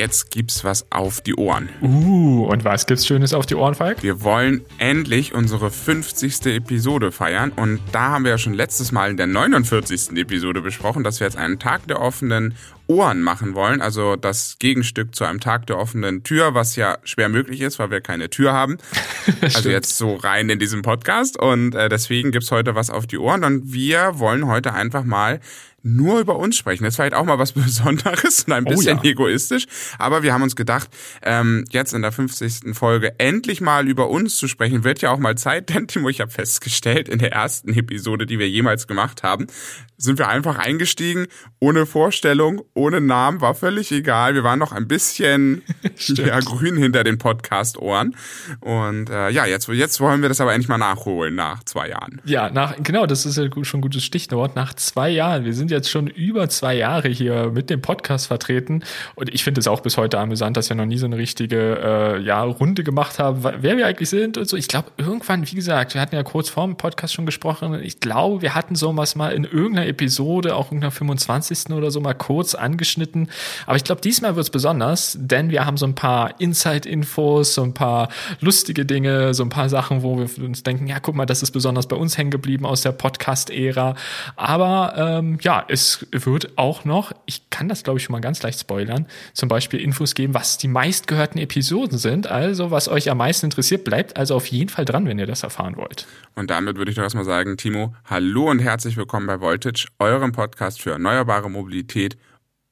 jetzt gibt's was auf die Ohren. Uh, und was gibt's Schönes auf die Ohren, Falk? Wir wollen endlich unsere 50. Episode feiern und da haben wir ja schon letztes Mal in der 49. Episode besprochen, dass wir jetzt einen Tag der offenen Ohren machen wollen, also das Gegenstück zu einem Tag der offenen Tür, was ja schwer möglich ist, weil wir keine Tür haben. also jetzt so rein in diesem Podcast und äh, deswegen gibt's heute was auf die Ohren und wir wollen heute einfach mal nur über uns sprechen. Das ist vielleicht auch mal was Besonderes und ein oh bisschen oh ja. egoistisch. Aber wir haben uns gedacht, ähm, jetzt in der 50. Folge endlich mal über uns zu sprechen, wird ja auch mal Zeit, denn Timo, ich habe festgestellt, in der ersten Episode, die wir jemals gemacht haben, sind wir einfach eingestiegen, ohne Vorstellung, ohne Namen, war völlig egal. Wir waren noch ein bisschen ja, grün hinter den Podcast-Ohren. Und äh, ja, jetzt, jetzt wollen wir das aber endlich mal nachholen nach zwei Jahren. Ja, nach, genau, das ist ja schon ein gutes Stichwort. Nach zwei Jahren, wir sind jetzt schon über zwei Jahre hier mit dem Podcast vertreten und ich finde es auch bis heute amüsant, dass wir noch nie so eine richtige äh, ja, Runde gemacht haben, wer wir eigentlich sind und so. Ich glaube, irgendwann, wie gesagt, wir hatten ja kurz vor dem Podcast schon gesprochen. Ich glaube, wir hatten so was mal in irgendeiner Episode, auch in irgendeiner 25. oder so mal kurz angeschnitten. Aber ich glaube, diesmal wird es besonders, denn wir haben so ein paar Inside-Infos, so ein paar lustige Dinge, so ein paar Sachen, wo wir uns denken, ja, guck mal, das ist besonders bei uns hängen geblieben aus der Podcast-Ära. Aber ähm, ja, es wird auch noch, ich kann das glaube ich schon mal ganz leicht spoilern, zum Beispiel Infos geben, was die meistgehörten Episoden sind. Also was euch am meisten interessiert, bleibt also auf jeden Fall dran, wenn ihr das erfahren wollt. Und damit würde ich doch erstmal sagen, Timo, hallo und herzlich willkommen bei Voltage, eurem Podcast für erneuerbare Mobilität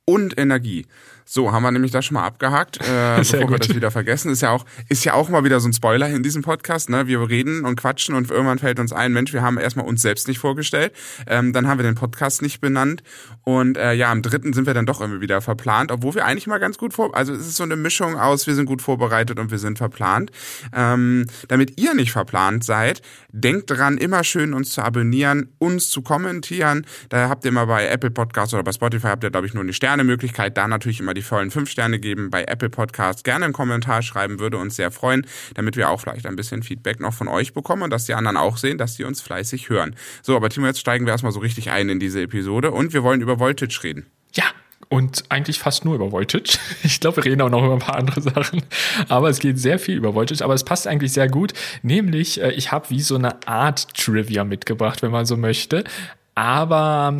und Energie. So, haben wir nämlich das schon mal abgehakt, äh, bevor gut. wir das wieder vergessen. Ist ja auch, ist ja auch mal wieder so ein Spoiler in diesem Podcast. Ne? Wir reden und quatschen und irgendwann fällt uns ein, Mensch, wir haben erstmal uns selbst nicht vorgestellt. Ähm, dann haben wir den Podcast nicht benannt. Und äh, ja, am dritten sind wir dann doch irgendwie wieder verplant, obwohl wir eigentlich mal ganz gut vor. Also es ist so eine Mischung aus, wir sind gut vorbereitet und wir sind verplant. Ähm, damit ihr nicht verplant seid, denkt dran, immer schön uns zu abonnieren, uns zu kommentieren. Da habt ihr immer bei Apple Podcasts oder bei Spotify habt ihr, glaube ich, nur eine Sternemöglichkeit. Da natürlich immer die vollen fünf Sterne geben bei Apple Podcast. Gerne einen Kommentar schreiben, würde uns sehr freuen, damit wir auch vielleicht ein bisschen Feedback noch von euch bekommen und dass die anderen auch sehen, dass die uns fleißig hören. So, aber Timo, jetzt steigen wir erstmal so richtig ein in diese Episode und wir wollen über Voltage reden. Ja, und eigentlich fast nur über Voltage. Ich glaube, wir reden auch noch über ein paar andere Sachen, aber es geht sehr viel über Voltage, aber es passt eigentlich sehr gut. Nämlich, äh, ich habe wie so eine Art Trivia mitgebracht, wenn man so möchte aber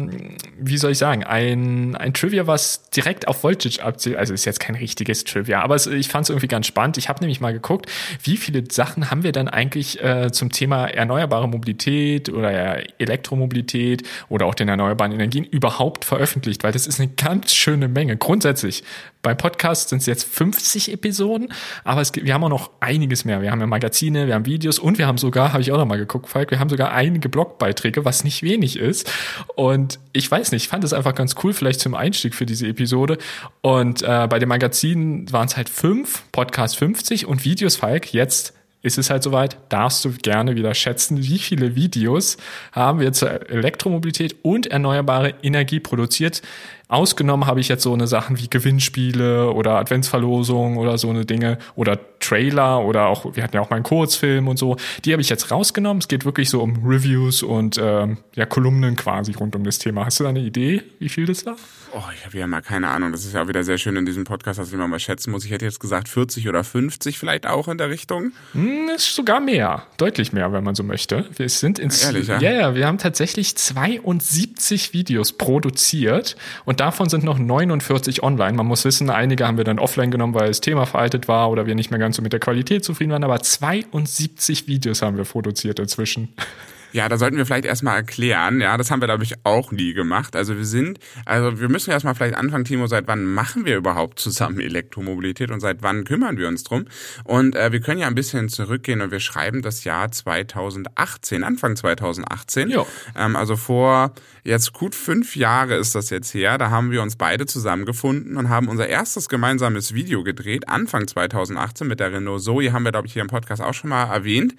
wie soll ich sagen, ein, ein Trivia, was direkt auf Voltage abzielt, also ist jetzt kein richtiges Trivia, aber es, ich fand es irgendwie ganz spannend. Ich habe nämlich mal geguckt, wie viele Sachen haben wir dann eigentlich äh, zum Thema erneuerbare Mobilität oder Elektromobilität oder auch den erneuerbaren Energien überhaupt veröffentlicht, weil das ist eine ganz schöne Menge. Grundsätzlich, beim Podcast sind es jetzt 50 Episoden, aber es wir haben auch noch einiges mehr. Wir haben ja Magazine, wir haben Videos und wir haben sogar, habe ich auch noch mal geguckt, Falk, wir haben sogar einige Blogbeiträge, was nicht wenig ist. Und ich weiß nicht, ich fand es einfach ganz cool, vielleicht zum Einstieg für diese Episode. Und äh, bei den Magazinen waren es halt fünf, Podcast 50 und Videos, Falk, jetzt ist es halt soweit, darfst du gerne wieder schätzen, wie viele Videos haben wir zur Elektromobilität und erneuerbare Energie produziert. Ausgenommen habe ich jetzt so eine Sachen wie Gewinnspiele oder Adventsverlosungen oder so eine Dinge oder Trailer oder auch, wir hatten ja auch mal einen Kurzfilm und so. Die habe ich jetzt rausgenommen. Es geht wirklich so um Reviews und ähm, ja, Kolumnen quasi rund um das Thema. Hast du da eine Idee, wie viel das war? Oh, ich habe ja mal keine Ahnung. Das ist ja auch wieder sehr schön in diesem Podcast, dass ich immer mal schätzen muss. Ich hätte jetzt gesagt 40 oder 50 vielleicht auch in der Richtung. Hm, ist sogar mehr. Deutlich mehr, wenn man so möchte. Wir sind ins, Ehrlich, ja? Ja, ja, wir haben tatsächlich 72 Videos produziert und davon sind noch 49 online. Man muss wissen, einige haben wir dann offline genommen, weil das Thema veraltet war oder wir nicht mehr ganz so mit der Qualität zufrieden waren, aber 72 Videos haben wir produziert inzwischen. Ja, da sollten wir vielleicht erstmal erklären. Ja, das haben wir, glaube ich, auch nie gemacht. Also wir sind, also wir müssen erstmal vielleicht anfangen, Timo, seit wann machen wir überhaupt zusammen Elektromobilität und seit wann kümmern wir uns drum? Und äh, wir können ja ein bisschen zurückgehen und wir schreiben das Jahr 2018, Anfang 2018. Ja. Ähm, also vor jetzt gut fünf Jahre ist das jetzt her. Da haben wir uns beide zusammengefunden und haben unser erstes gemeinsames Video gedreht, Anfang 2018 mit der Renault Zoe, haben wir, glaube ich, hier im Podcast auch schon mal erwähnt.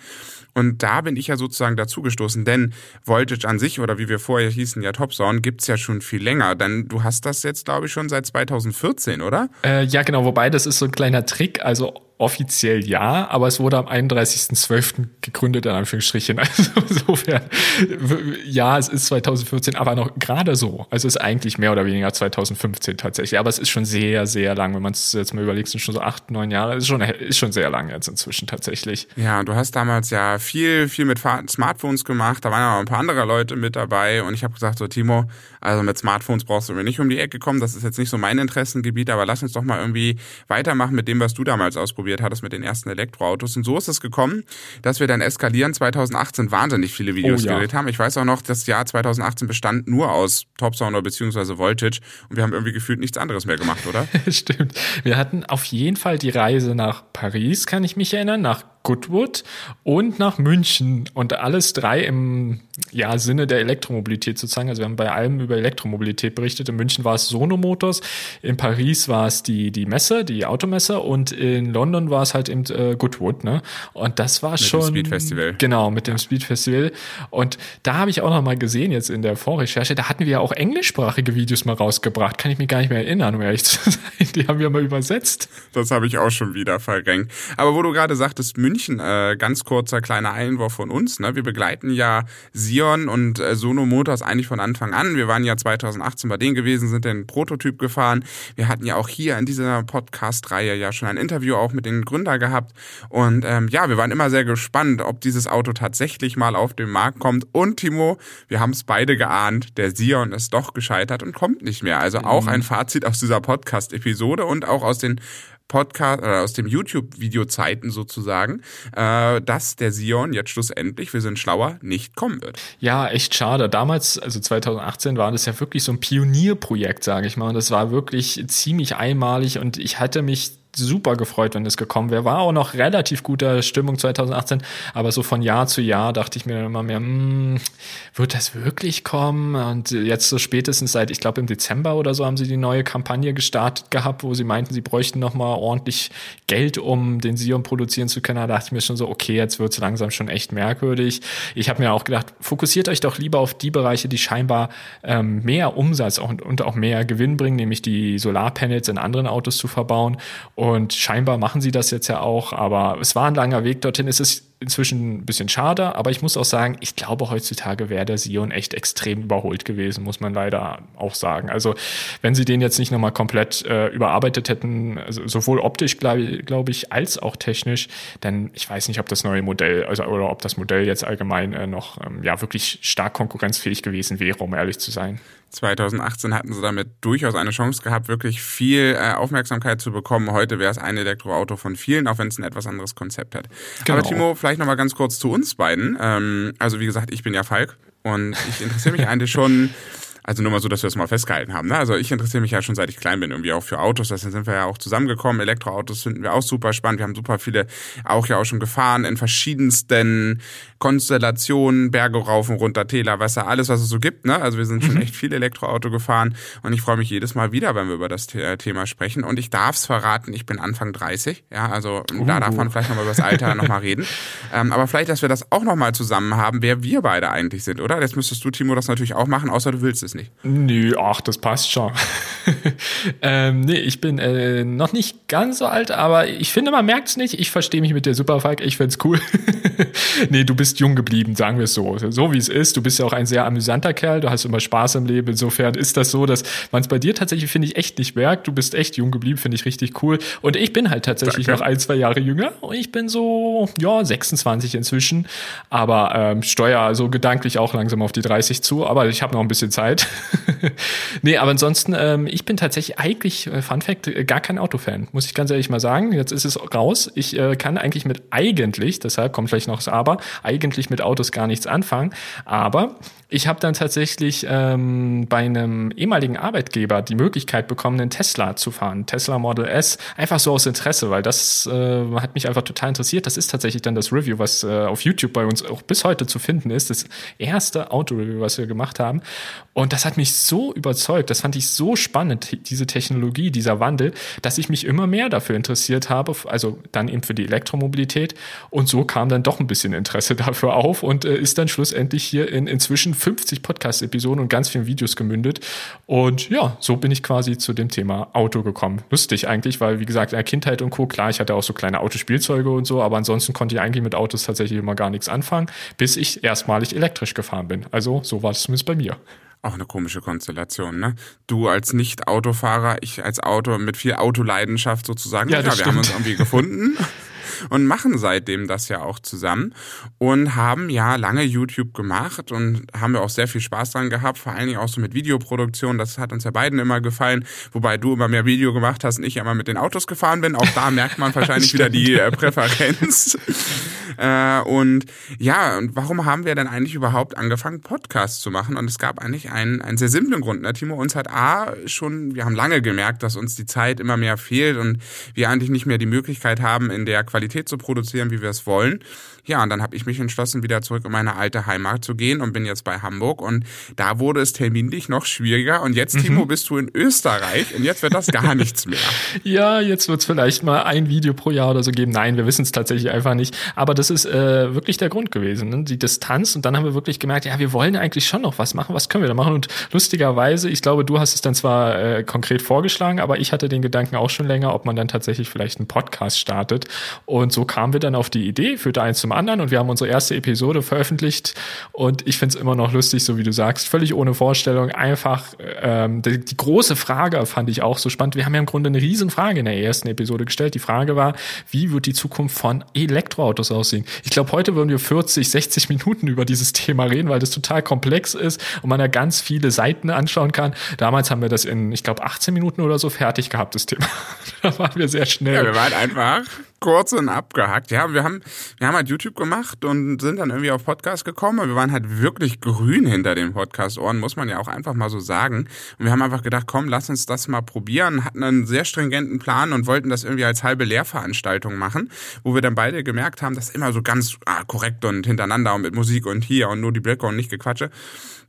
Und da bin ich ja sozusagen dazugestoßen, denn Voltage an sich oder wie wir vorher hießen, ja Topzone, gibt's ja schon viel länger. Denn du hast das jetzt, glaube ich, schon seit 2014, oder? Äh, ja, genau, wobei das ist so ein kleiner Trick. Also offiziell ja, aber es wurde am 31.12. gegründet, in Anführungsstrichen. Also insofern, ja, es ist 2014, aber noch gerade so. Also es ist eigentlich mehr oder weniger 2015 tatsächlich. Aber es ist schon sehr, sehr lang. Wenn man es jetzt mal überlegt, sind schon so acht, neun Jahre. Ist schon, ist schon sehr lang jetzt inzwischen tatsächlich. Ja, du hast damals ja viel, viel mit Smartphones gemacht. Da waren ja auch ein paar andere Leute mit dabei. Und ich habe gesagt, so Timo, also mit Smartphones brauchst du mir nicht um die Ecke kommen. Das ist jetzt nicht so mein Interessengebiet, aber lass uns doch mal irgendwie weitermachen mit dem, was du damals ausprobiert hattest mit den ersten Elektroautos. Und so ist es gekommen, dass wir dann eskalieren 2018 wahnsinnig viele Videos oh, ja. gedreht haben. Ich weiß auch noch, das Jahr 2018 bestand nur aus Top Sounder bzw. Voltage und wir haben irgendwie gefühlt nichts anderes mehr gemacht, oder? Stimmt. Wir hatten auf jeden Fall die Reise nach Paris, kann ich mich erinnern, nach Goodwood und nach München und alles drei im ja, Sinne der Elektromobilität sozusagen. Also wir haben bei allem über Elektromobilität berichtet. In München war es Sono Motors, in Paris war es die, die Messe, die Automesse und in London war es halt eben äh, Goodwood. Ne? Und das war mit schon... Mit dem Speed Festival. Genau, mit dem Speed Festival. Und da habe ich auch noch mal gesehen jetzt in der Vorrecherche, da hatten wir ja auch englischsprachige Videos mal rausgebracht. Kann ich mich gar nicht mehr erinnern, um ehrlich zu sein. Die haben wir mal übersetzt. Das habe ich auch schon wieder verrenkt. Aber wo du gerade sagtest, München München, äh, ganz kurzer kleiner Einwurf von uns. Ne? Wir begleiten ja Sion und äh, Sono Motors eigentlich von Anfang an. Wir waren ja 2018 bei denen gewesen, sind den Prototyp gefahren. Wir hatten ja auch hier in dieser Podcast-Reihe ja schon ein Interview auch mit den Gründern gehabt. Und ähm, ja, wir waren immer sehr gespannt, ob dieses Auto tatsächlich mal auf den Markt kommt. Und Timo, wir haben es beide geahnt, der Sion ist doch gescheitert und kommt nicht mehr. Also auch mhm. ein Fazit aus dieser Podcast-Episode und auch aus den Podcast oder aus dem YouTube-Video-Zeiten sozusagen, äh, dass der Sion jetzt schlussendlich, wir sind schlauer, nicht kommen wird. Ja, echt schade. Damals, also 2018, war das ja wirklich so ein Pionierprojekt, sage ich mal. Und das war wirklich ziemlich einmalig und ich hatte mich super gefreut, wenn es gekommen wäre. War auch noch relativ guter Stimmung 2018, aber so von Jahr zu Jahr dachte ich mir dann immer mehr, hm, wird das wirklich kommen? Und jetzt so spätestens seit, ich glaube im Dezember oder so haben sie die neue Kampagne gestartet gehabt, wo sie meinten, sie bräuchten noch mal ordentlich Geld, um den Sion produzieren zu können. Da dachte ich mir schon so, okay, jetzt wird es langsam schon echt merkwürdig. Ich habe mir auch gedacht, fokussiert euch doch lieber auf die Bereiche, die scheinbar ähm, mehr Umsatz und, und auch mehr Gewinn bringen, nämlich die Solarpanels in anderen Autos zu verbauen und scheinbar machen sie das jetzt ja auch, aber es war ein langer Weg dorthin. Es ist inzwischen ein bisschen schade, aber ich muss auch sagen, ich glaube, heutzutage wäre der Sion echt extrem überholt gewesen, muss man leider auch sagen. Also, wenn sie den jetzt nicht nochmal komplett äh, überarbeitet hätten, also sowohl optisch, glaube glaub ich, als auch technisch, dann, ich weiß nicht, ob das neue Modell, also, oder ob das Modell jetzt allgemein äh, noch, ähm, ja, wirklich stark konkurrenzfähig gewesen wäre, um ehrlich zu sein. 2018 hatten sie damit durchaus eine Chance gehabt, wirklich viel äh, Aufmerksamkeit zu bekommen. Heute wäre es ein Elektroauto von vielen, auch wenn es ein etwas anderes Konzept hat. Genau. Aber Timo, vielleicht nochmal ganz kurz zu uns beiden. Ähm, also wie gesagt, ich bin ja Falk und ich interessiere mich eigentlich schon also nur mal so, dass wir das mal festgehalten haben. Ne? Also ich interessiere mich ja schon seit ich klein bin irgendwie auch für Autos. Deswegen sind wir ja auch zusammengekommen. Elektroautos finden wir auch super spannend. Wir haben super viele auch ja auch schon gefahren in verschiedensten Konstellationen, Berge rauf und runter, Täler, Wasser, alles was es so gibt. Ne? Also wir sind schon mhm. echt viel Elektroauto gefahren und ich freue mich jedes Mal wieder, wenn wir über das Thema sprechen. Und ich darf es verraten, ich bin Anfang 30. Ja, also uh. da darf man vielleicht nochmal über das Alter nochmal reden. Ähm, aber vielleicht, dass wir das auch nochmal zusammen haben, wer wir beide eigentlich sind, oder? Jetzt müsstest du, Timo, das natürlich auch machen, außer du willst es nicht nicht. Nö, ach, das passt schon. ähm, nee, ich bin äh, noch nicht ganz so alt, aber ich finde, man merkt es nicht. Ich verstehe mich mit der Superfalk, ich find's cool. nee, du bist jung geblieben, sagen wir es so. So wie es ist. Du bist ja auch ein sehr amüsanter Kerl, du hast immer Spaß im Leben. Insofern ist das so, dass man es bei dir tatsächlich, finde ich, echt nicht merkt. Du bist echt jung geblieben, finde ich richtig cool. Und ich bin halt tatsächlich Danke. noch ein, zwei Jahre jünger. Und ich bin so, ja, 26 inzwischen. Aber ähm, steuer so gedanklich auch langsam auf die 30 zu. Aber ich habe noch ein bisschen Zeit. nee, aber ansonsten, ähm, ich bin tatsächlich eigentlich, äh, Fun Fact, äh, gar kein Autofan, muss ich ganz ehrlich mal sagen. Jetzt ist es raus. Ich äh, kann eigentlich mit eigentlich, deshalb kommt vielleicht noch das Aber, eigentlich mit Autos gar nichts anfangen. Aber ich habe dann tatsächlich ähm, bei einem ehemaligen Arbeitgeber die Möglichkeit bekommen, einen Tesla zu fahren, Tesla Model S, einfach so aus Interesse, weil das äh, hat mich einfach total interessiert. Das ist tatsächlich dann das Review, was äh, auf YouTube bei uns auch bis heute zu finden ist, das erste Auto-Review, was wir gemacht haben. Und das hat mich so überzeugt, das fand ich so spannend, diese Technologie, dieser Wandel, dass ich mich immer mehr dafür interessiert habe, also dann eben für die Elektromobilität. Und so kam dann doch ein bisschen Interesse dafür auf und äh, ist dann schlussendlich hier in inzwischen 50 Podcast-Episoden und ganz vielen Videos gemündet. Und ja, so bin ich quasi zu dem Thema Auto gekommen. Lustig eigentlich, weil wie gesagt, in der Kindheit und Co., klar, ich hatte auch so kleine Autospielzeuge und so, aber ansonsten konnte ich eigentlich mit Autos tatsächlich immer gar nichts anfangen, bis ich erstmalig elektrisch gefahren bin. Also so war es zumindest bei mir. Auch eine komische Konstellation, ne? Du als Nicht-Autofahrer, ich als Auto mit viel Autoleidenschaft sozusagen. Ja, ja wir stimmt. haben uns irgendwie gefunden. und machen seitdem das ja auch zusammen und haben ja lange YouTube gemacht und haben wir auch sehr viel Spaß dran gehabt, vor allen Dingen auch so mit Videoproduktion. Das hat uns ja beiden immer gefallen, wobei du immer mehr Video gemacht hast und ich immer mit den Autos gefahren bin. Auch da merkt man wahrscheinlich wieder die äh, Präferenz. äh, und ja, und warum haben wir denn eigentlich überhaupt angefangen, Podcasts zu machen? Und es gab eigentlich einen, einen sehr simplen Grund. Ne? Timo, uns hat A schon, wir haben lange gemerkt, dass uns die Zeit immer mehr fehlt und wir eigentlich nicht mehr die Möglichkeit haben, in der Qualität Qualität zu produzieren, wie wir es wollen. Ja, und dann habe ich mich entschlossen, wieder zurück in meine alte Heimat zu gehen und bin jetzt bei Hamburg. Und da wurde es terminlich noch schwieriger. Und jetzt, mhm. Timo, bist du in Österreich und jetzt wird das gar nichts mehr. Ja, jetzt wird es vielleicht mal ein Video pro Jahr oder so geben. Nein, wir wissen es tatsächlich einfach nicht. Aber das ist äh, wirklich der Grund gewesen, ne? die Distanz. Und dann haben wir wirklich gemerkt, ja, wir wollen eigentlich schon noch was machen. Was können wir da machen? Und lustigerweise, ich glaube, du hast es dann zwar äh, konkret vorgeschlagen, aber ich hatte den Gedanken auch schon länger, ob man dann tatsächlich vielleicht einen Podcast startet. Und so kamen wir dann auf die Idee, führte eins zum anderen und wir haben unsere erste Episode veröffentlicht und ich finde es immer noch lustig, so wie du sagst, völlig ohne Vorstellung, einfach ähm, die, die, große Frage fand ich auch so spannend. Wir haben ja im Grunde eine Riesenfrage in der ersten Episode gestellt. Die Frage war, wie wird die Zukunft von Elektroautos aussehen? Ich glaube, heute würden wir 40, 60 Minuten über dieses Thema reden, weil das total komplex ist und man da ganz viele Seiten anschauen kann. Damals haben wir das in, ich glaube, 18 Minuten oder so fertig gehabt, das Thema. da waren wir sehr schnell. Ja, wir waren einfach kurz und abgehackt. Ja, wir haben, wir haben halt YouTube gemacht und sind dann irgendwie auf Podcast gekommen. wir waren halt wirklich grün hinter den Podcast-Ohren, muss man ja auch einfach mal so sagen. Und wir haben einfach gedacht, komm, lass uns das mal probieren. Hatten einen sehr stringenten Plan und wollten das irgendwie als halbe Lehrveranstaltung machen, wo wir dann beide gemerkt haben, dass immer so ganz ah, korrekt und hintereinander und mit Musik und hier und nur die Blöcke und nicht Gequatsche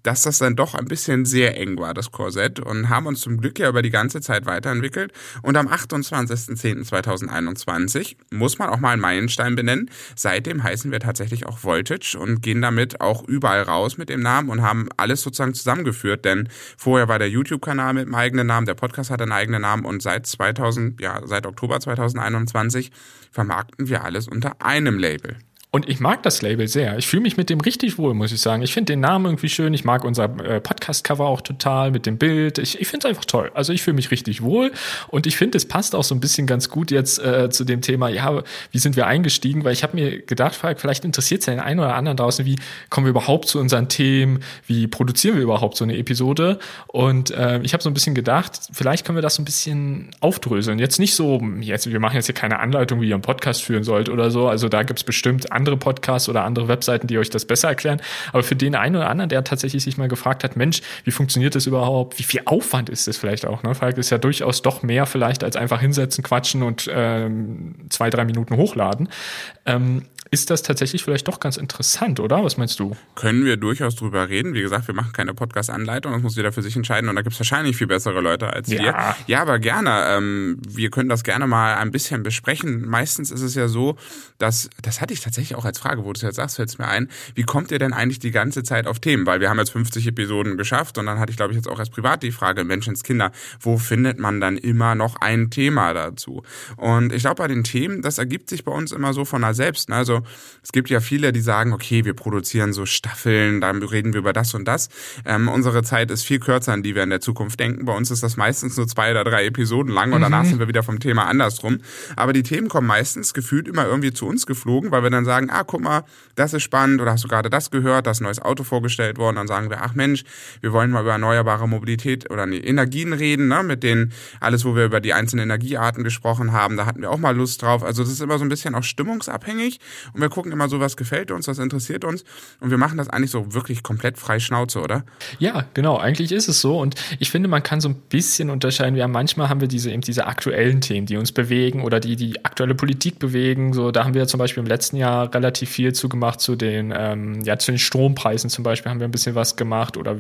dass das dann doch ein bisschen sehr eng war, das Korsett, und haben uns zum Glück ja über die ganze Zeit weiterentwickelt. Und am 28.10.2021 muss man auch mal einen Meilenstein benennen. Seitdem heißen wir tatsächlich auch Voltage und gehen damit auch überall raus mit dem Namen und haben alles sozusagen zusammengeführt, denn vorher war der YouTube-Kanal mit dem eigenen Namen, der Podcast hat einen eigenen Namen und seit 2000, ja, seit Oktober 2021 vermarkten wir alles unter einem Label. Und ich mag das Label sehr. Ich fühle mich mit dem richtig wohl, muss ich sagen. Ich finde den Namen irgendwie schön. Ich mag unser äh, Podcast-Cover auch total mit dem Bild. Ich, ich finde es einfach toll. Also ich fühle mich richtig wohl. Und ich finde, es passt auch so ein bisschen ganz gut jetzt äh, zu dem Thema, ja, wie sind wir eingestiegen? Weil ich habe mir gedacht, vielleicht interessiert es ja den einen oder anderen draußen, wie kommen wir überhaupt zu unseren Themen? Wie produzieren wir überhaupt so eine Episode? Und äh, ich habe so ein bisschen gedacht, vielleicht können wir das so ein bisschen aufdröseln. Jetzt nicht so, jetzt, wir machen jetzt hier keine Anleitung, wie ihr einen Podcast führen sollt oder so. Also da gibt es bestimmt andere Podcasts oder andere Webseiten, die euch das besser erklären. Aber für den einen oder anderen, der tatsächlich sich mal gefragt hat, Mensch, wie funktioniert das überhaupt? Wie viel Aufwand ist das vielleicht auch? Ne? Falk ist ja durchaus doch mehr vielleicht als einfach hinsetzen, quatschen und ähm, zwei, drei Minuten hochladen. Ähm, ist das tatsächlich vielleicht doch ganz interessant, oder? Was meinst du? Können wir durchaus drüber reden. Wie gesagt, wir machen keine Podcast-Anleitung, das muss jeder für sich entscheiden und da gibt es wahrscheinlich viel bessere Leute als ja. wir. Ja, aber gerne. Ähm, wir können das gerne mal ein bisschen besprechen. Meistens ist es ja so, dass, das hatte ich tatsächlich auch als Frage, wo du es jetzt sagst, fällt es mir ein, wie kommt ihr denn eigentlich die ganze Zeit auf Themen? Weil wir haben jetzt 50 Episoden geschafft und dann hatte ich, glaube ich, jetzt auch als privat die Frage, Menschenskinder, wo findet man dann immer noch ein Thema dazu? Und ich glaube, bei den Themen, das ergibt sich bei uns immer so von da selbst. Ne? Also es gibt ja viele, die sagen, okay, wir produzieren so Staffeln, dann reden wir über das und das. Ähm, unsere Zeit ist viel kürzer, an die wir in der Zukunft denken. Bei uns ist das meistens nur zwei oder drei Episoden lang und mhm. danach sind wir wieder vom Thema andersrum. Aber die Themen kommen meistens gefühlt immer irgendwie zu uns geflogen, weil wir dann sagen, ah, guck mal, das ist spannend oder hast du gerade das gehört, da ist ein neues Auto vorgestellt worden. Dann sagen wir, ach Mensch, wir wollen mal über erneuerbare Mobilität oder nee, Energien reden, ne, mit denen alles, wo wir über die einzelnen Energiearten gesprochen haben, da hatten wir auch mal Lust drauf. Also das ist immer so ein bisschen auch stimmungsabhängig und wir gucken immer so, was gefällt uns, was interessiert uns und wir machen das eigentlich so wirklich komplett frei Schnauze, oder? Ja, genau, eigentlich ist es so und ich finde, man kann so ein bisschen unterscheiden. Wir haben manchmal haben wir diese eben diese aktuellen Themen, die uns bewegen oder die die aktuelle Politik bewegen. So, da haben wir zum Beispiel im letzten Jahr relativ viel zu gemacht zu den ähm, ja zu den Strompreisen zum Beispiel haben wir ein bisschen was gemacht oder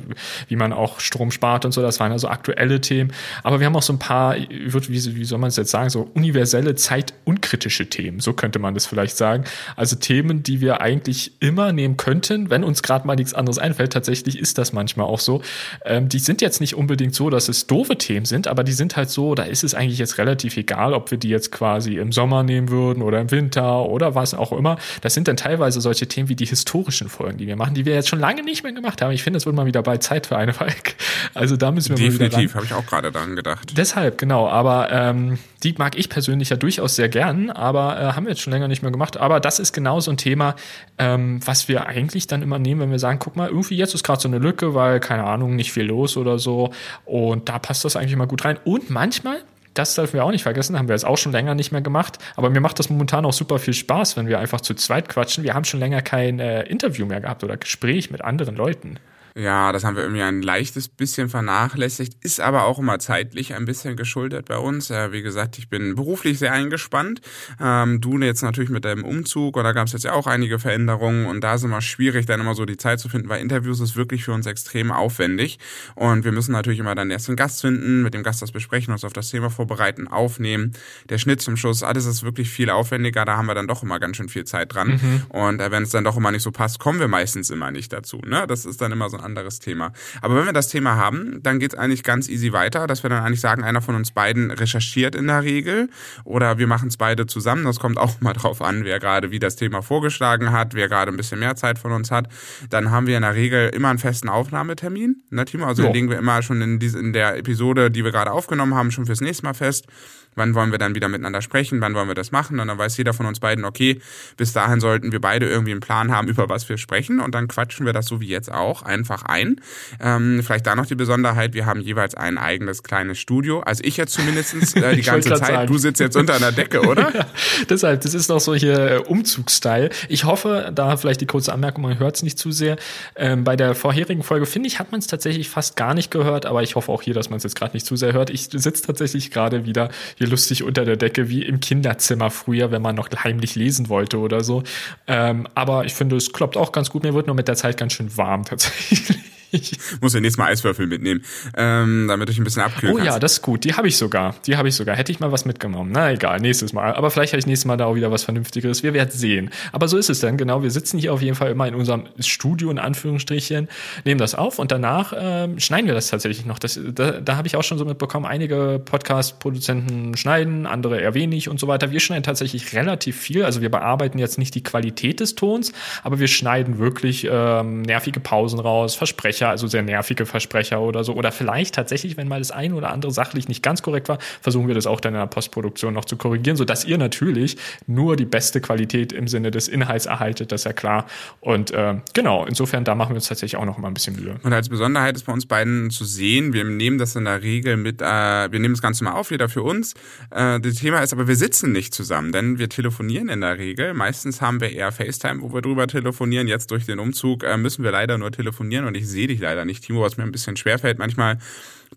wie man auch Strom spart und so. Das waren also aktuelle Themen. Aber wir haben auch so ein paar, wie soll man es jetzt sagen, so universelle, zeitunkritische Themen. So könnte man das vielleicht sagen. Also Themen, die wir eigentlich immer nehmen könnten, wenn uns gerade mal nichts anderes einfällt. Tatsächlich ist das manchmal auch so. Ähm, die sind jetzt nicht unbedingt so, dass es doofe Themen sind, aber die sind halt so, da ist es eigentlich jetzt relativ egal, ob wir die jetzt quasi im Sommer nehmen würden oder im Winter oder was auch immer. Das sind dann teilweise solche Themen wie die historischen Folgen, die wir machen, die wir jetzt schon lange nicht mehr gemacht haben. Ich finde, es wird mal wieder bei Zeit für eine Falk. Also da müssen wir Definitiv, habe ich auch gerade daran gedacht. Deshalb, genau. Aber ähm, die mag ich persönlich ja durchaus sehr gern, aber äh, haben wir jetzt schon länger nicht mehr gemacht. Aber das ist genau so ein Thema, ähm, was wir eigentlich dann immer nehmen, wenn wir sagen, guck mal, irgendwie jetzt ist gerade so eine Lücke, weil, keine Ahnung, nicht viel los oder so. Und da passt das eigentlich mal gut rein. Und manchmal das dürfen wir auch nicht vergessen, haben wir jetzt auch schon länger nicht mehr gemacht. Aber mir macht das momentan auch super viel Spaß, wenn wir einfach zu zweit quatschen. Wir haben schon länger kein äh, Interview mehr gehabt oder Gespräch mit anderen Leuten. Ja, das haben wir irgendwie ein leichtes bisschen vernachlässigt, ist aber auch immer zeitlich ein bisschen geschuldet bei uns. Äh, wie gesagt, ich bin beruflich sehr eingespannt. Ähm, du jetzt natürlich mit deinem Umzug und da gab es jetzt ja auch einige Veränderungen und da ist immer schwierig, dann immer so die Zeit zu finden, weil Interviews ist wirklich für uns extrem aufwendig und wir müssen natürlich immer dann erst den Gast finden, mit dem Gast das besprechen, uns auf das Thema vorbereiten, aufnehmen. Der Schnitt zum Schluss, alles ist wirklich viel aufwendiger, da haben wir dann doch immer ganz schön viel Zeit dran mhm. und äh, wenn es dann doch immer nicht so passt, kommen wir meistens immer nicht dazu. Ne? Das ist dann immer so ein anderes Thema. Aber wenn wir das Thema haben, dann geht es eigentlich ganz easy weiter, dass wir dann eigentlich sagen, einer von uns beiden recherchiert in der Regel oder wir machen es beide zusammen. Das kommt auch mal drauf an, wer gerade wie das Thema vorgeschlagen hat, wer gerade ein bisschen mehr Zeit von uns hat. Dann haben wir in der Regel immer einen festen Aufnahmetermin, ne Timo? Also legen wir immer schon in, diese, in der Episode, die wir gerade aufgenommen haben, schon fürs nächste Mal fest wann wollen wir dann wieder miteinander sprechen, wann wollen wir das machen und dann weiß jeder von uns beiden, okay, bis dahin sollten wir beide irgendwie einen Plan haben, über was wir sprechen und dann quatschen wir das so wie jetzt auch einfach ein. Ähm, vielleicht da noch die Besonderheit, wir haben jeweils ein eigenes kleines Studio, also ich jetzt zumindest äh, die ganze Zeit, sagen. du sitzt jetzt unter einer Decke, oder? ja, deshalb, das ist noch so hier äh, Umzugsstyle. Ich hoffe, da vielleicht die kurze Anmerkung, man hört es nicht zu sehr. Ähm, bei der vorherigen Folge, finde ich, hat man es tatsächlich fast gar nicht gehört, aber ich hoffe auch hier, dass man es jetzt gerade nicht zu sehr hört. Ich sitze tatsächlich gerade wieder hier lustig unter der Decke, wie im Kinderzimmer früher, wenn man noch heimlich lesen wollte oder so. Ähm, aber ich finde, es klappt auch ganz gut. Mir wird nur mit der Zeit ganz schön warm tatsächlich. Ich muss ja nächstes Mal Eiswürfel mitnehmen, ähm, damit ich ein bisschen abkühlen Oh kannst. ja, das ist gut. Die habe ich sogar. Die habe ich sogar. Hätte ich mal was mitgenommen. Na egal, nächstes Mal. Aber vielleicht habe ich nächstes Mal da auch wieder was Vernünftigeres. Wir werden sehen. Aber so ist es dann, genau. Wir sitzen hier auf jeden Fall immer in unserem Studio, in Anführungsstrichen, nehmen das auf und danach ähm, schneiden wir das tatsächlich noch. Das, da da habe ich auch schon so mitbekommen, einige Podcast-Produzenten schneiden, andere eher wenig und so weiter. Wir schneiden tatsächlich relativ viel. Also wir bearbeiten jetzt nicht die Qualität des Tons, aber wir schneiden wirklich ähm, nervige Pausen raus, Versprechen Versprecher, also sehr nervige Versprecher oder so. Oder vielleicht tatsächlich, wenn mal das eine oder andere sachlich nicht ganz korrekt war, versuchen wir das auch dann in der Postproduktion noch zu korrigieren, sodass ihr natürlich nur die beste Qualität im Sinne des Inhalts erhaltet, das ist ja klar. Und äh, genau, insofern, da machen wir uns tatsächlich auch noch mal ein bisschen Mühe. Und als Besonderheit ist bei uns beiden zu sehen, wir nehmen das in der Regel mit, äh, wir nehmen das Ganze mal auf, jeder für uns. Äh, das Thema ist aber, wir sitzen nicht zusammen, denn wir telefonieren in der Regel. Meistens haben wir eher FaceTime, wo wir drüber telefonieren. Jetzt durch den Umzug äh, müssen wir leider nur telefonieren und ich sehe dich leider nicht, Timo, was mir ein bisschen schwerfällt. Manchmal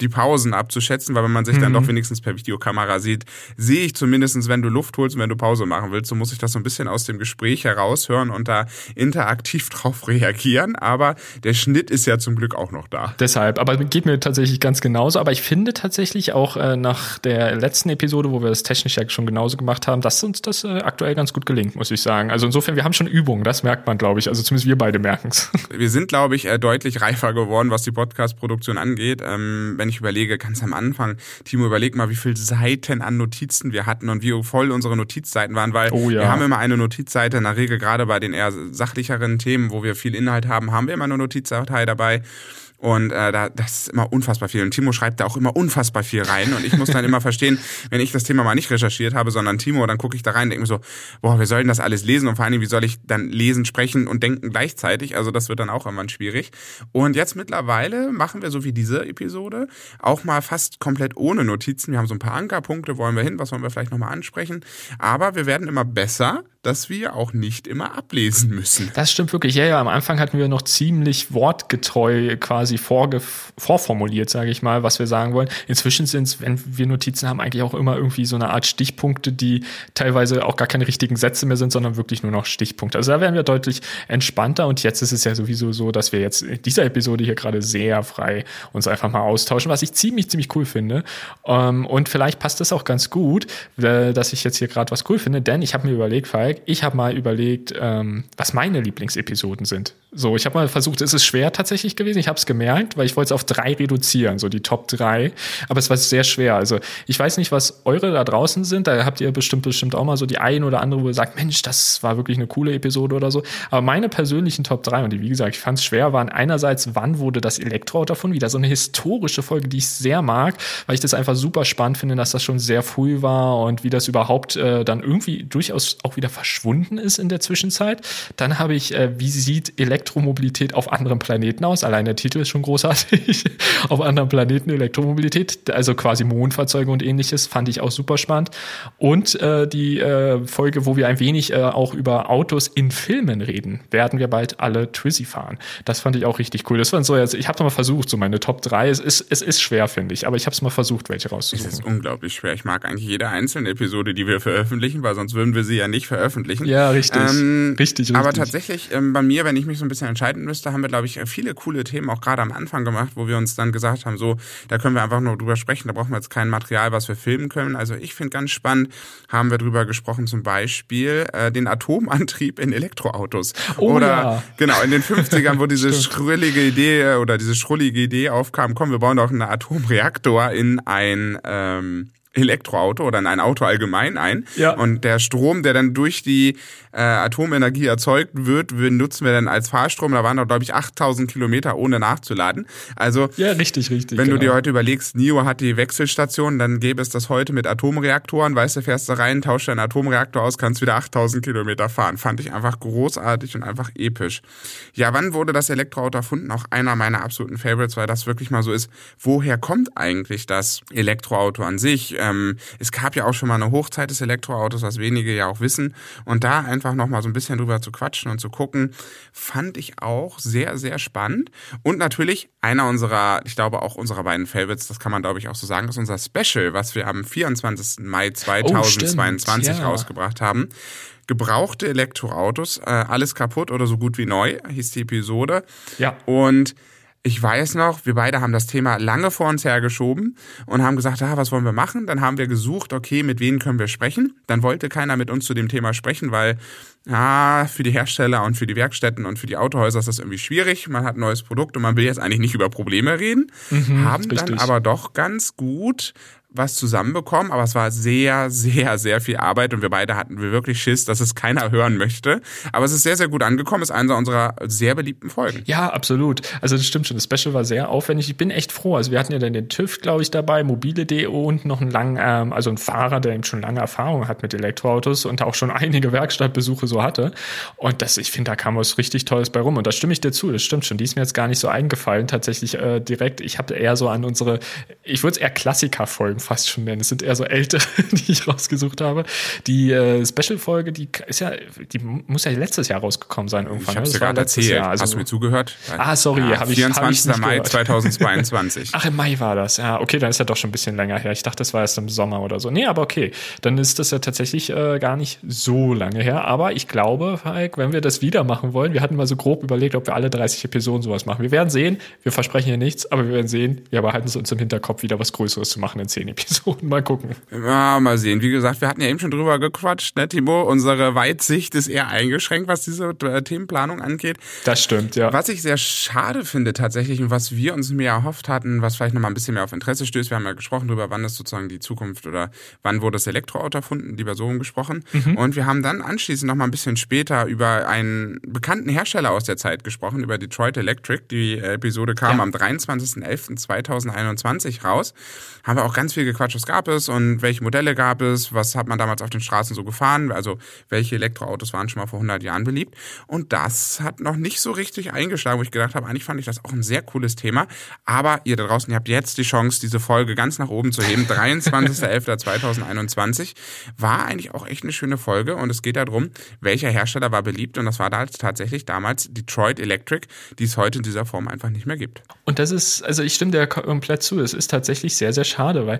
die Pausen abzuschätzen, weil wenn man sich mhm. dann doch wenigstens per Videokamera sieht, sehe ich zumindestens, wenn du Luft holst und wenn du Pause machen willst, so muss ich das so ein bisschen aus dem Gespräch heraushören und da interaktiv drauf reagieren. Aber der Schnitt ist ja zum Glück auch noch da. Deshalb, aber geht mir tatsächlich ganz genauso. Aber ich finde tatsächlich auch äh, nach der letzten Episode, wo wir das technisch ja schon genauso gemacht haben, dass uns das äh, aktuell ganz gut gelingt, muss ich sagen. Also insofern, wir haben schon Übungen, das merkt man, glaube ich. Also zumindest wir beide merken es. Wir sind, glaube ich, äh, deutlich reifer geworden, was die Podcast-Produktion angeht. Ähm, wenn ich überlege, ganz am Anfang, Timo, überleg mal, wie viele Seiten an Notizen wir hatten und wie voll unsere Notizseiten waren, weil oh, ja. wir haben immer eine Notizseite, in der Regel gerade bei den eher sachlicheren Themen, wo wir viel Inhalt haben, haben wir immer eine Notizdatei dabei. Und äh, da, das ist immer unfassbar viel. Und Timo schreibt da auch immer unfassbar viel rein. Und ich muss dann immer verstehen, wenn ich das Thema mal nicht recherchiert habe, sondern Timo, dann gucke ich da rein und denke mir so, boah, wir sollen das alles lesen? Und vor allen Dingen, wie soll ich dann lesen, sprechen und denken gleichzeitig? Also das wird dann auch immer schwierig. Und jetzt mittlerweile machen wir so wie diese Episode auch mal fast komplett ohne Notizen. Wir haben so ein paar Ankerpunkte, wollen wir hin, was wollen wir vielleicht nochmal ansprechen. Aber wir werden immer besser dass wir auch nicht immer ablesen müssen. Das stimmt wirklich. Ja, ja, am Anfang hatten wir noch ziemlich wortgetreu quasi vorformuliert, sage ich mal, was wir sagen wollen. Inzwischen sind es, wenn wir Notizen haben, eigentlich auch immer irgendwie so eine Art Stichpunkte, die teilweise auch gar keine richtigen Sätze mehr sind, sondern wirklich nur noch Stichpunkte. Also da werden wir deutlich entspannter und jetzt ist es ja sowieso so, dass wir jetzt in dieser Episode hier gerade sehr frei uns einfach mal austauschen, was ich ziemlich, ziemlich cool finde. Ähm, und vielleicht passt es auch ganz gut, äh, dass ich jetzt hier gerade was cool finde, denn ich habe mir überlegt, Falk, ich habe mal überlegt, ähm, was meine Lieblingsepisoden sind. So, ich habe mal versucht, es ist schwer tatsächlich gewesen. Ich habe es gemerkt, weil ich wollte es auf drei reduzieren, so die Top drei. Aber es war sehr schwer. Also ich weiß nicht, was eure da draußen sind. Da habt ihr bestimmt bestimmt auch mal so die ein oder andere, wo ihr sagt, Mensch, das war wirklich eine coole Episode oder so. Aber meine persönlichen Top drei und die, wie gesagt, ich fand es schwer, waren einerseits, wann wurde das Elektroauto davon wieder so eine historische Folge, die ich sehr mag, weil ich das einfach super spannend finde, dass das schon sehr früh war und wie das überhaupt äh, dann irgendwie durchaus auch wieder verschwunden ist in der Zwischenzeit. Dann habe ich, äh, wie sieht Elektroauto Elektromobilität auf anderen Planeten aus. Allein der Titel ist schon großartig. auf anderen Planeten Elektromobilität, also quasi Mondfahrzeuge und ähnliches, fand ich auch super spannend. Und äh, die äh, Folge, wo wir ein wenig äh, auch über Autos in Filmen reden, werden wir bald alle Twizy fahren. Das fand ich auch richtig cool. Das waren so jetzt, ich habe mal versucht, so meine Top 3. Es ist, es ist schwer, finde ich, aber ich habe es mal versucht, welche rauszusuchen. Es ist unglaublich schwer. Ich mag eigentlich jede einzelne Episode, die wir veröffentlichen, weil sonst würden wir sie ja nicht veröffentlichen. Ja, richtig. Ähm, richtig, richtig. Aber tatsächlich, ähm, bei mir, wenn ich mich so ein bisschen entscheiden müsste, haben wir, glaube ich, viele coole Themen auch gerade am Anfang gemacht, wo wir uns dann gesagt haben, so, da können wir einfach nur drüber sprechen, da brauchen wir jetzt kein Material, was wir filmen können. Also ich finde ganz spannend, haben wir drüber gesprochen, zum Beispiel äh, den Atomantrieb in Elektroautos. Oh, oder ja. genau, in den 50ern, wo diese schrullige Idee äh, oder diese schrullige Idee aufkam, komm, wir bauen doch einen Atomreaktor in ein ähm, Elektroauto oder in ein Auto allgemein ein. Ja. Und der Strom, der dann durch die äh, Atomenergie erzeugt wird, nutzen wir dann als Fahrstrom. Da waren noch, glaube ich, 8000 Kilometer ohne nachzuladen. Also, ja, richtig, richtig. Wenn genau. du dir heute überlegst, NIO hat die Wechselstation, dann gäbe es das heute mit Atomreaktoren. Weißt du, fährst du rein, tauschst deinen Atomreaktor aus, kannst wieder 8000 Kilometer fahren. Fand ich einfach großartig und einfach episch. Ja, wann wurde das Elektroauto erfunden? Auch einer meiner absoluten Favorites, weil das wirklich mal so ist. Woher kommt eigentlich das Elektroauto an sich? Ähm, es gab ja auch schon mal eine Hochzeit des Elektroautos, was wenige ja auch wissen. Und da einfach nochmal so ein bisschen drüber zu quatschen und zu gucken, fand ich auch sehr, sehr spannend. Und natürlich einer unserer, ich glaube auch unserer beiden Favorites, das kann man glaube ich auch so sagen, ist unser Special, was wir am 24. Mai 2022 oh, ja. rausgebracht haben. Gebrauchte Elektroautos, äh, alles kaputt oder so gut wie neu, hieß die Episode. Ja. Und ich weiß noch, wir beide haben das Thema lange vor uns hergeschoben und haben gesagt, ah, was wollen wir machen? Dann haben wir gesucht, okay, mit wem können wir sprechen? Dann wollte keiner mit uns zu dem Thema sprechen, weil ah, für die Hersteller und für die Werkstätten und für die Autohäuser ist das irgendwie schwierig. Man hat ein neues Produkt und man will jetzt eigentlich nicht über Probleme reden. Mhm, haben richtig. dann aber doch ganz gut was zusammenbekommen, aber es war sehr, sehr, sehr viel Arbeit und wir beide hatten wirklich Schiss, dass es keiner hören möchte. Aber es ist sehr, sehr gut angekommen, ist einer unserer sehr beliebten Folgen. Ja, absolut. Also das stimmt schon. Das Special war sehr aufwendig. Ich bin echt froh. Also wir hatten ja dann den TÜV, glaube ich, dabei, mobile DO und noch einen langen, ähm, also ein Fahrer, der eben schon lange Erfahrung hat mit Elektroautos und auch schon einige Werkstattbesuche so hatte. Und das, ich finde, da kam was richtig Tolles bei rum. Und da stimme ich dir zu. Das stimmt schon. Die ist mir jetzt gar nicht so eingefallen, tatsächlich äh, direkt. Ich habe eher so an unsere, ich würde es eher Klassiker-Folgen fast schon nennen. Es sind eher so ältere, die ich rausgesucht habe. Die äh, Special-Folge, die ist ja, die muss ja letztes Jahr rausgekommen sein irgendwann. Ich habe dir gerade erzählt. Jahr. Also, Hast du mir zugehört? Ah, sorry, ja, habe ich 24. Hab Mai 2022. Ach, im Mai war das. Ja, okay, dann ist ja doch schon ein bisschen länger her. Ich dachte, das war erst im Sommer oder so. Nee, aber okay, dann ist das ja tatsächlich äh, gar nicht so lange her. Aber ich glaube, Falk, wenn wir das wieder machen wollen, wir hatten mal so grob überlegt, ob wir alle 30 Episoden sowas machen. Wir werden sehen. Wir versprechen ja nichts, aber wir werden sehen. Wir behalten es uns im Hinterkopf, wieder was Größeres zu machen in 10 Episoden. Mal gucken. Ja, mal sehen. Wie gesagt, wir hatten ja eben schon drüber gequatscht, ne, Timo? Unsere Weitsicht ist eher eingeschränkt, was diese äh, Themenplanung angeht. Das stimmt, ja. Was ich sehr schade finde tatsächlich und was wir uns mehr erhofft hatten, was vielleicht nochmal ein bisschen mehr auf Interesse stößt, wir haben ja gesprochen darüber, wann ist sozusagen die Zukunft oder wann wurde das Elektroauto erfunden, lieber so gesprochen. Mhm. Und wir haben dann anschließend nochmal ein bisschen später über einen bekannten Hersteller aus der Zeit gesprochen, über Detroit Electric. Die Episode kam ja. am 23.11.2021 raus. Haben wir auch ganz viel viel gequatscht, was gab es und welche Modelle gab es, was hat man damals auf den Straßen so gefahren, also welche Elektroautos waren schon mal vor 100 Jahren beliebt. Und das hat noch nicht so richtig eingeschlagen, wo ich gedacht habe, eigentlich fand ich das auch ein sehr cooles Thema. Aber ihr da draußen, ihr habt jetzt die Chance, diese Folge ganz nach oben zu heben. 23.11.2021 war eigentlich auch echt eine schöne Folge und es geht darum, welcher Hersteller war beliebt und das war da tatsächlich damals Detroit Electric, die es heute in dieser Form einfach nicht mehr gibt. Und das ist, also ich stimme dir komplett zu, es ist tatsächlich sehr, sehr schade, weil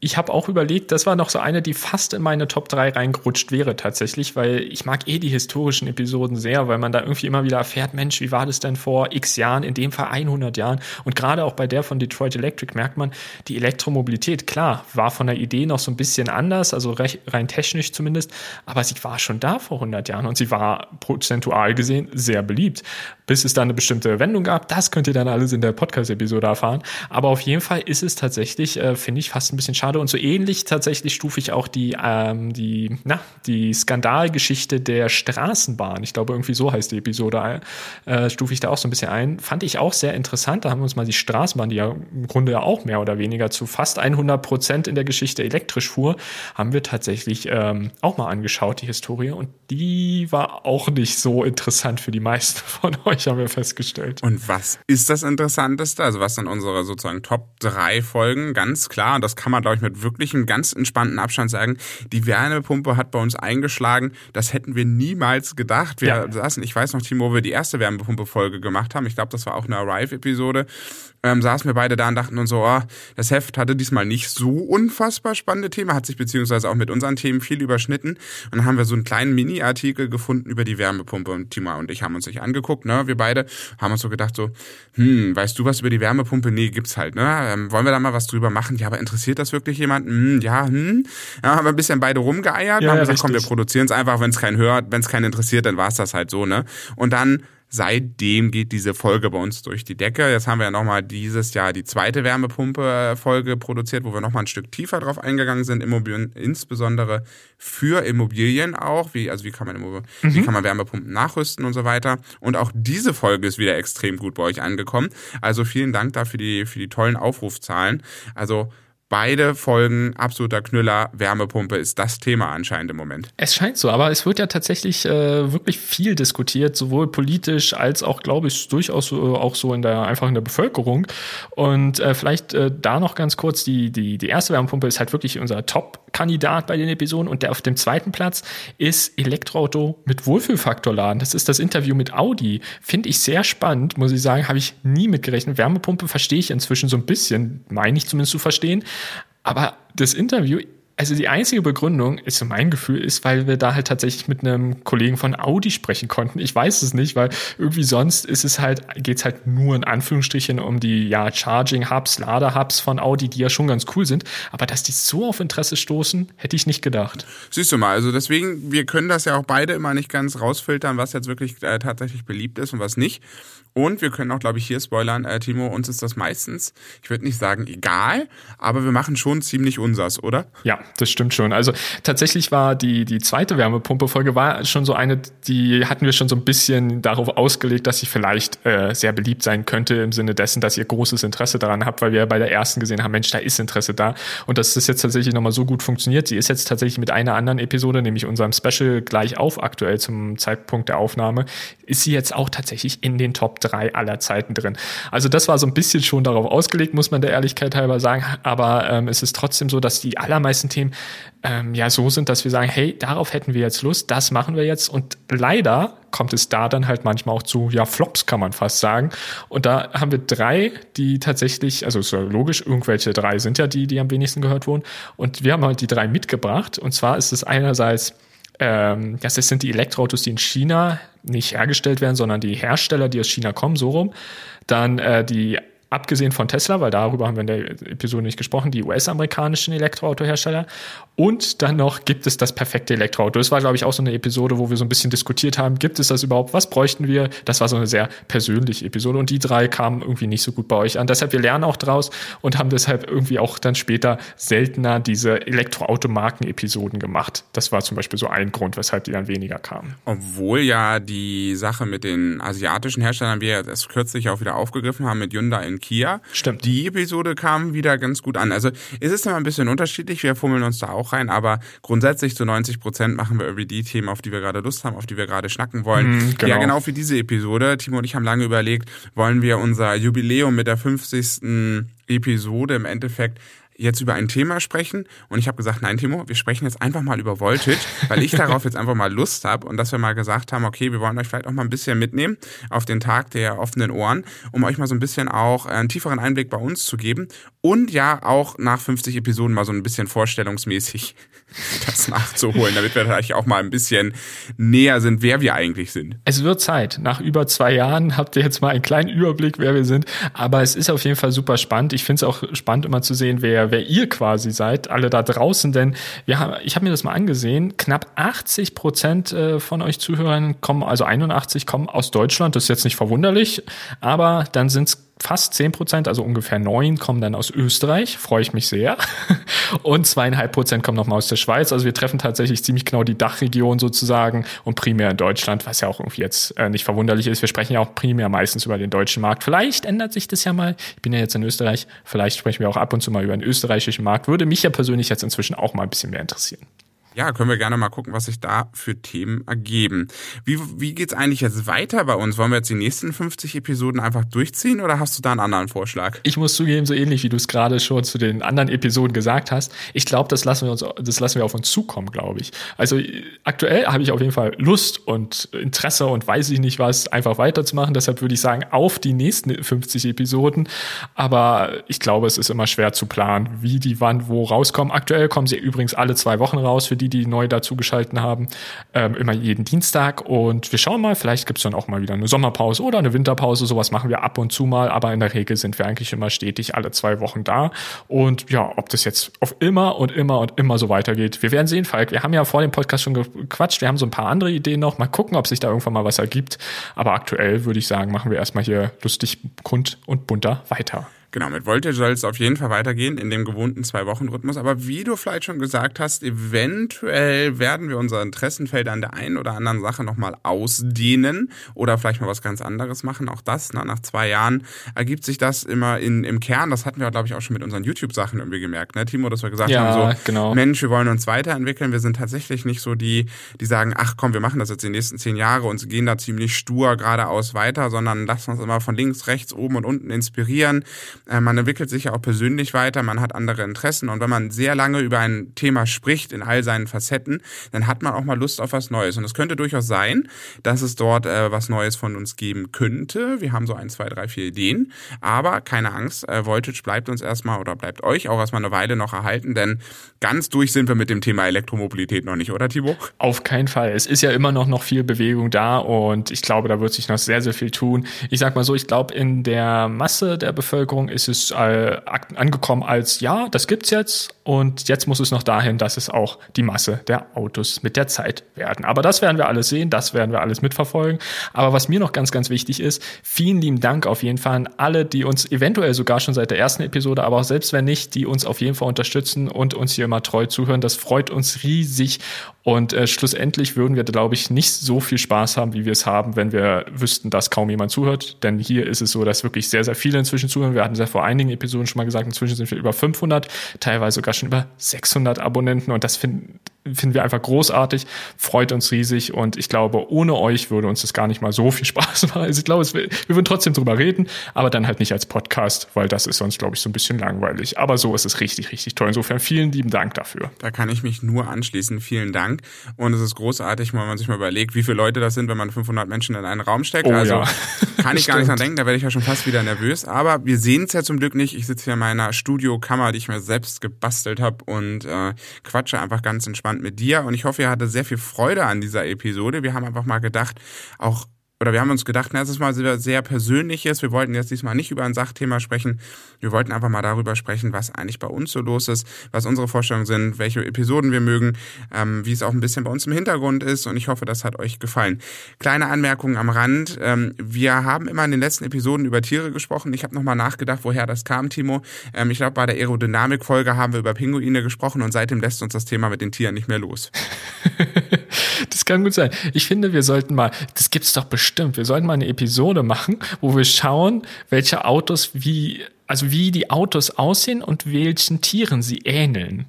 ich habe auch überlegt, das war noch so eine, die fast in meine Top 3 reingerutscht wäre tatsächlich, weil ich mag eh die historischen Episoden sehr, weil man da irgendwie immer wieder erfährt, Mensch, wie war das denn vor x Jahren, in dem Fall 100 Jahren? Und gerade auch bei der von Detroit Electric merkt man, die Elektromobilität, klar, war von der Idee noch so ein bisschen anders, also rein technisch zumindest, aber sie war schon da vor 100 Jahren und sie war prozentual gesehen sehr beliebt, bis es da eine bestimmte Wendung gab, das könnt ihr dann alles in der Podcast-Episode erfahren, aber auf jeden Fall ist es tatsächlich, äh, finde ich, fast ein bisschen schade. Und so ähnlich tatsächlich stufe ich auch die, ähm, die, na, die Skandalgeschichte der Straßenbahn, ich glaube irgendwie so heißt die Episode, äh, stufe ich da auch so ein bisschen ein. Fand ich auch sehr interessant. Da haben wir uns mal die Straßenbahn, die ja im Grunde ja auch mehr oder weniger zu fast 100 Prozent in der Geschichte elektrisch fuhr, haben wir tatsächlich ähm, auch mal angeschaut, die Historie. Und die war auch nicht so interessant für die meisten von euch, haben wir festgestellt. Und was ist das Interessanteste? Also was sind unsere sozusagen Top 3 Folgen? Ganz klar, das kann man glaube ich, mit wirklich einem ganz entspannten Abstand sagen, die Wärmepumpe hat bei uns eingeschlagen. Das hätten wir niemals gedacht. Wir ja. saßen, ich weiß noch, Timo, wo wir die erste Wärmepumpe-Folge gemacht haben. Ich glaube, das war auch eine Arrive-Episode ähm, saßen wir beide da und dachten uns so, oh, das Heft hatte diesmal nicht so unfassbar spannende Themen, hat sich beziehungsweise auch mit unseren Themen viel überschnitten. Und dann haben wir so einen kleinen Mini-Artikel gefunden über die Wärmepumpe und Timo und ich haben uns nicht angeguckt, ne? Wir beide haben uns so gedacht so, hm, weißt du was über die Wärmepumpe? Nee, gibt's halt, ne? Ähm, wollen wir da mal was drüber machen? Ja, aber interessiert das wirklich jemand? Hm, ja, hm. Ja, haben wir ein bisschen beide rumgeeiert, ja, haben gesagt, richtig. komm, wir produzieren es einfach, wenn es keinen hört, wenn es keinen interessiert, dann war's das halt so, ne? Und dann seitdem geht diese Folge bei uns durch die Decke. Jetzt haben wir ja nochmal dieses Jahr die zweite Wärmepumpe-Folge produziert, wo wir nochmal ein Stück tiefer drauf eingegangen sind, Immobilien, insbesondere für Immobilien auch, wie, also wie kann man Immobilien, mhm. wie kann man Wärmepumpen nachrüsten und so weiter. Und auch diese Folge ist wieder extrem gut bei euch angekommen. Also vielen Dank dafür für die, für die tollen Aufrufzahlen. Also Beide Folgen absoluter Knüller. Wärmepumpe ist das Thema anscheinend im Moment. Es scheint so, aber es wird ja tatsächlich äh, wirklich viel diskutiert, sowohl politisch als auch, glaube ich, durchaus äh, auch so in der einfach in der Bevölkerung. Und äh, vielleicht äh, da noch ganz kurz: die die die erste Wärmepumpe ist halt wirklich unser Top-Kandidat bei den Episoden und der auf dem zweiten Platz ist Elektroauto mit Wohlfühlfaktor laden. Das ist das Interview mit Audi. Finde ich sehr spannend, muss ich sagen, habe ich nie mitgerechnet. Wärmepumpe verstehe ich inzwischen so ein bisschen, meine ich zumindest zu verstehen. Aber das Interview, also die einzige Begründung, ist so mein Gefühl, ist, weil wir da halt tatsächlich mit einem Kollegen von Audi sprechen konnten. Ich weiß es nicht, weil irgendwie sonst ist es halt, geht's halt nur in Anführungsstrichen um die ja, Charging-Hubs, Lader-Hubs von Audi, die ja schon ganz cool sind. Aber dass die so auf Interesse stoßen, hätte ich nicht gedacht. Siehst du mal, also deswegen, wir können das ja auch beide immer nicht ganz rausfiltern, was jetzt wirklich äh, tatsächlich beliebt ist und was nicht. Und wir können auch, glaube ich, hier spoilern, äh, Timo, uns ist das meistens, ich würde nicht sagen egal, aber wir machen schon ziemlich unsers, oder? Ja, das stimmt schon. Also tatsächlich war die, die zweite Wärmepumpe-Folge war schon so eine, die hatten wir schon so ein bisschen darauf ausgelegt, dass sie vielleicht äh, sehr beliebt sein könnte im Sinne dessen, dass ihr großes Interesse daran habt, weil wir bei der ersten gesehen haben, Mensch, da ist Interesse da. Und dass das jetzt tatsächlich nochmal so gut funktioniert. Sie ist jetzt tatsächlich mit einer anderen Episode, nämlich unserem Special gleich auf aktuell zum Zeitpunkt der Aufnahme, ist sie jetzt auch tatsächlich in den Top drei aller Zeiten drin. Also das war so ein bisschen schon darauf ausgelegt, muss man der Ehrlichkeit halber sagen. Aber ähm, es ist trotzdem so, dass die allermeisten Themen ähm, ja so sind, dass wir sagen, hey, darauf hätten wir jetzt Lust, das machen wir jetzt. Und leider kommt es da dann halt manchmal auch zu, ja, Flops kann man fast sagen. Und da haben wir drei, die tatsächlich, also ist ja logisch, irgendwelche drei sind ja die, die am wenigsten gehört wurden. Und wir haben halt die drei mitgebracht. Und zwar ist es einerseits ähm, das sind die Elektroautos, die in China nicht hergestellt werden, sondern die Hersteller, die aus China kommen, so rum. Dann äh, die abgesehen von Tesla, weil darüber haben wir in der Episode nicht gesprochen, die US-amerikanischen Elektroautohersteller. Und dann noch gibt es das perfekte Elektroauto. Das war, glaube ich, auch so eine Episode, wo wir so ein bisschen diskutiert haben, gibt es das überhaupt? Was bräuchten wir? Das war so eine sehr persönliche Episode. Und die drei kamen irgendwie nicht so gut bei euch an. Deshalb, wir lernen auch draus und haben deshalb irgendwie auch dann später seltener diese Elektroautomarken-Episoden gemacht. Das war zum Beispiel so ein Grund, weshalb die dann weniger kamen. Obwohl ja die Sache mit den asiatischen Herstellern wir das kürzlich auch wieder aufgegriffen haben mit Hyundai in Kia. Stimmt. Die Episode kam wieder ganz gut an. Also es ist immer ein bisschen unterschiedlich, wir fummeln uns da auch rein, aber grundsätzlich zu 90 Prozent machen wir irgendwie die Themen, auf die wir gerade Lust haben, auf die wir gerade schnacken wollen. Mhm, genau. Ja, genau wie diese Episode. Timo und ich haben lange überlegt, wollen wir unser Jubiläum mit der 50. Episode im Endeffekt jetzt über ein Thema sprechen. Und ich habe gesagt, nein, Timo, wir sprechen jetzt einfach mal über Voltage, weil ich darauf jetzt einfach mal Lust habe und dass wir mal gesagt haben, okay, wir wollen euch vielleicht auch mal ein bisschen mitnehmen auf den Tag der offenen Ohren, um euch mal so ein bisschen auch einen tieferen Einblick bei uns zu geben und ja auch nach 50 Episoden mal so ein bisschen vorstellungsmäßig das nachzuholen, damit wir vielleicht auch mal ein bisschen näher sind, wer wir eigentlich sind. Es wird Zeit. Nach über zwei Jahren habt ihr jetzt mal einen kleinen Überblick, wer wir sind. Aber es ist auf jeden Fall super spannend. Ich finde es auch spannend, immer zu sehen, wer, wer ihr quasi seid, alle da draußen. Denn wir haben, ich habe mir das mal angesehen. Knapp 80 Prozent äh, von euch Zuhörern kommen, also 81 kommen aus Deutschland. Das ist jetzt nicht verwunderlich. Aber dann sind es fast zehn Prozent, also ungefähr neun, kommen dann aus Österreich, freue ich mich sehr. Und zweieinhalb Prozent kommen nochmal aus der Schweiz. Also wir treffen tatsächlich ziemlich genau die Dachregion sozusagen und primär in Deutschland, was ja auch irgendwie jetzt äh, nicht verwunderlich ist. Wir sprechen ja auch primär meistens über den deutschen Markt. Vielleicht ändert sich das ja mal. Ich bin ja jetzt in Österreich. Vielleicht sprechen wir auch ab und zu mal über den österreichischen Markt. Würde mich ja persönlich jetzt inzwischen auch mal ein bisschen mehr interessieren. Ja, können wir gerne mal gucken, was sich da für Themen ergeben. Wie, wie geht's eigentlich jetzt weiter bei uns? Wollen wir jetzt die nächsten 50 Episoden einfach durchziehen oder hast du da einen anderen Vorschlag? Ich muss zugeben, so ähnlich wie du es gerade schon zu den anderen Episoden gesagt hast. Ich glaube, das lassen wir uns, das lassen wir auf uns zukommen, glaube ich. Also aktuell habe ich auf jeden Fall Lust und Interesse und weiß ich nicht was, einfach weiterzumachen. Deshalb würde ich sagen, auf die nächsten 50 Episoden. Aber ich glaube, es ist immer schwer zu planen, wie die wann wo rauskommen. Aktuell kommen sie übrigens alle zwei Wochen raus für die die, die neu dazugeschalten haben, ähm, immer jeden Dienstag. Und wir schauen mal, vielleicht gibt es dann auch mal wieder eine Sommerpause oder eine Winterpause. Sowas machen wir ab und zu mal, aber in der Regel sind wir eigentlich immer stetig alle zwei Wochen da. Und ja, ob das jetzt auf immer und immer und immer so weitergeht, wir werden sehen, Falk. Wir haben ja vor dem Podcast schon gequatscht. Wir haben so ein paar andere Ideen noch. Mal gucken, ob sich da irgendwann mal was ergibt. Aber aktuell würde ich sagen, machen wir erstmal hier lustig, kund und bunter weiter. Genau, mit Voltage soll es auf jeden Fall weitergehen in dem gewohnten Zwei-Wochen-Rhythmus. Aber wie du vielleicht schon gesagt hast, eventuell werden wir unser Interessenfeld an der einen oder anderen Sache nochmal ausdehnen oder vielleicht mal was ganz anderes machen. Auch das, ne, nach zwei Jahren ergibt sich das immer in, im Kern. Das hatten wir, glaube ich, auch schon mit unseren YouTube-Sachen irgendwie gemerkt, ne, Timo, dass wir gesagt ja, haben, so, genau. Mensch, wir wollen uns weiterentwickeln. Wir sind tatsächlich nicht so die, die sagen, ach komm, wir machen das jetzt die nächsten zehn Jahre und gehen da ziemlich stur geradeaus weiter, sondern lassen uns immer von links, rechts, oben und unten inspirieren man entwickelt sich ja auch persönlich weiter, man hat andere Interessen und wenn man sehr lange über ein Thema spricht in all seinen Facetten, dann hat man auch mal Lust auf was Neues. Und es könnte durchaus sein, dass es dort äh, was Neues von uns geben könnte. Wir haben so ein, zwei, drei, vier Ideen. Aber keine Angst, äh, Voltage bleibt uns erstmal oder bleibt euch auch erstmal eine Weile noch erhalten, denn ganz durch sind wir mit dem Thema Elektromobilität noch nicht, oder Thibaut? Auf keinen Fall. Es ist ja immer noch, noch viel Bewegung da und ich glaube, da wird sich noch sehr, sehr viel tun. Ich sag mal so, ich glaube, in der Masse der Bevölkerung ist es äh, angekommen als, ja, das gibt's jetzt und jetzt muss es noch dahin, dass es auch die Masse der Autos mit der Zeit werden. Aber das werden wir alles sehen, das werden wir alles mitverfolgen. Aber was mir noch ganz, ganz wichtig ist, vielen lieben Dank auf jeden Fall an alle, die uns eventuell sogar schon seit der ersten Episode, aber auch selbst wenn nicht, die uns auf jeden Fall unterstützen und uns hier immer treu zuhören. Das freut uns riesig und äh, schlussendlich würden wir, glaube ich, nicht so viel Spaß haben, wie wir es haben, wenn wir wüssten, dass kaum jemand zuhört. Denn hier ist es so, dass wirklich sehr, sehr viele inzwischen zuhören. Wir hatten es ja vor einigen Episoden schon mal gesagt, inzwischen sind wir über 500, teilweise sogar schon über 600 Abonnenten. Und das finden finden wir einfach großartig, freut uns riesig und ich glaube, ohne euch würde uns das gar nicht mal so viel Spaß machen. Also ich glaube, wir, wir würden trotzdem drüber reden, aber dann halt nicht als Podcast, weil das ist sonst, glaube ich, so ein bisschen langweilig. Aber so ist es richtig, richtig toll. Insofern vielen lieben Dank dafür. Da kann ich mich nur anschließen. Vielen Dank. Und es ist großartig, wenn man sich mal überlegt, wie viele Leute das sind, wenn man 500 Menschen in einen Raum steckt. Oh, also ja. kann ich gar nicht dran denken, da werde ich ja schon fast wieder nervös. Aber wir sehen es ja zum Glück nicht. Ich sitze hier in meiner Studiokammer, die ich mir selbst gebastelt habe und äh, quatsche einfach ganz entspannt gespannt mit dir und ich hoffe, ihr hattet sehr viel Freude an dieser Episode. Wir haben einfach mal gedacht, auch oder wir haben uns gedacht, na, das ist mal sehr, Persönliches. Wir wollten jetzt diesmal nicht über ein Sachthema sprechen. Wir wollten einfach mal darüber sprechen, was eigentlich bei uns so los ist, was unsere Vorstellungen sind, welche Episoden wir mögen, ähm, wie es auch ein bisschen bei uns im Hintergrund ist. Und ich hoffe, das hat euch gefallen. Kleine Anmerkung am Rand. Ähm, wir haben immer in den letzten Episoden über Tiere gesprochen. Ich habe nochmal nachgedacht, woher das kam, Timo. Ähm, ich glaube, bei der Aerodynamik-Folge haben wir über Pinguine gesprochen und seitdem lässt uns das Thema mit den Tieren nicht mehr los. das kann gut sein. Ich finde, wir sollten mal, das gibt's doch bestimmt stimmt. Wir sollten mal eine Episode machen, wo wir schauen, welche Autos wie also wie die Autos aussehen und welchen Tieren sie ähneln.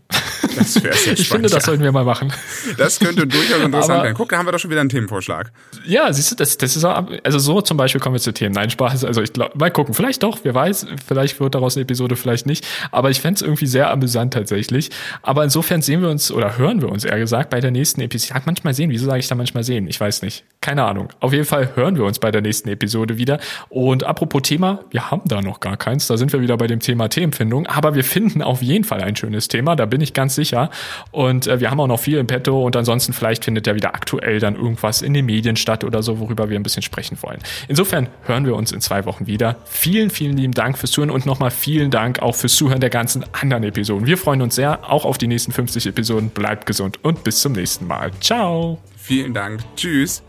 Das wäre sehr Ich finde, das sollten wir mal machen. Das könnte durchaus interessant werden. Guck, da haben wir doch schon wieder einen Themenvorschlag. Ja, siehst du, das, das ist auch, also so zum Beispiel kommen wir zu Themen. Nein, Spaß. Also ich glaube, mal gucken. Vielleicht doch, wer weiß. Vielleicht wird daraus eine Episode, vielleicht nicht. Aber ich fände es irgendwie sehr amüsant tatsächlich. Aber insofern sehen wir uns oder hören wir uns eher gesagt bei der nächsten Episode. Ich manchmal sehen. Wieso sage ich da manchmal sehen? Ich weiß nicht. Keine Ahnung. Auf jeden Fall hören wir uns bei der nächsten Episode wieder. Und apropos Thema, wir haben da noch gar keins. Da sind wir wieder bei dem Thema Themenfindung. Aber wir finden auf jeden Fall ein schönes Thema. Da bin ich ganz sicher. Und äh, wir haben auch noch viel im Petto. Und ansonsten vielleicht findet ja wieder aktuell dann irgendwas in den Medien statt oder so, worüber wir ein bisschen sprechen wollen. Insofern hören wir uns in zwei Wochen wieder. Vielen, vielen lieben Dank fürs Zuhören und nochmal vielen Dank auch fürs Zuhören der ganzen anderen Episoden. Wir freuen uns sehr auch auf die nächsten 50 Episoden. Bleibt gesund und bis zum nächsten Mal. Ciao. Vielen Dank. Tschüss.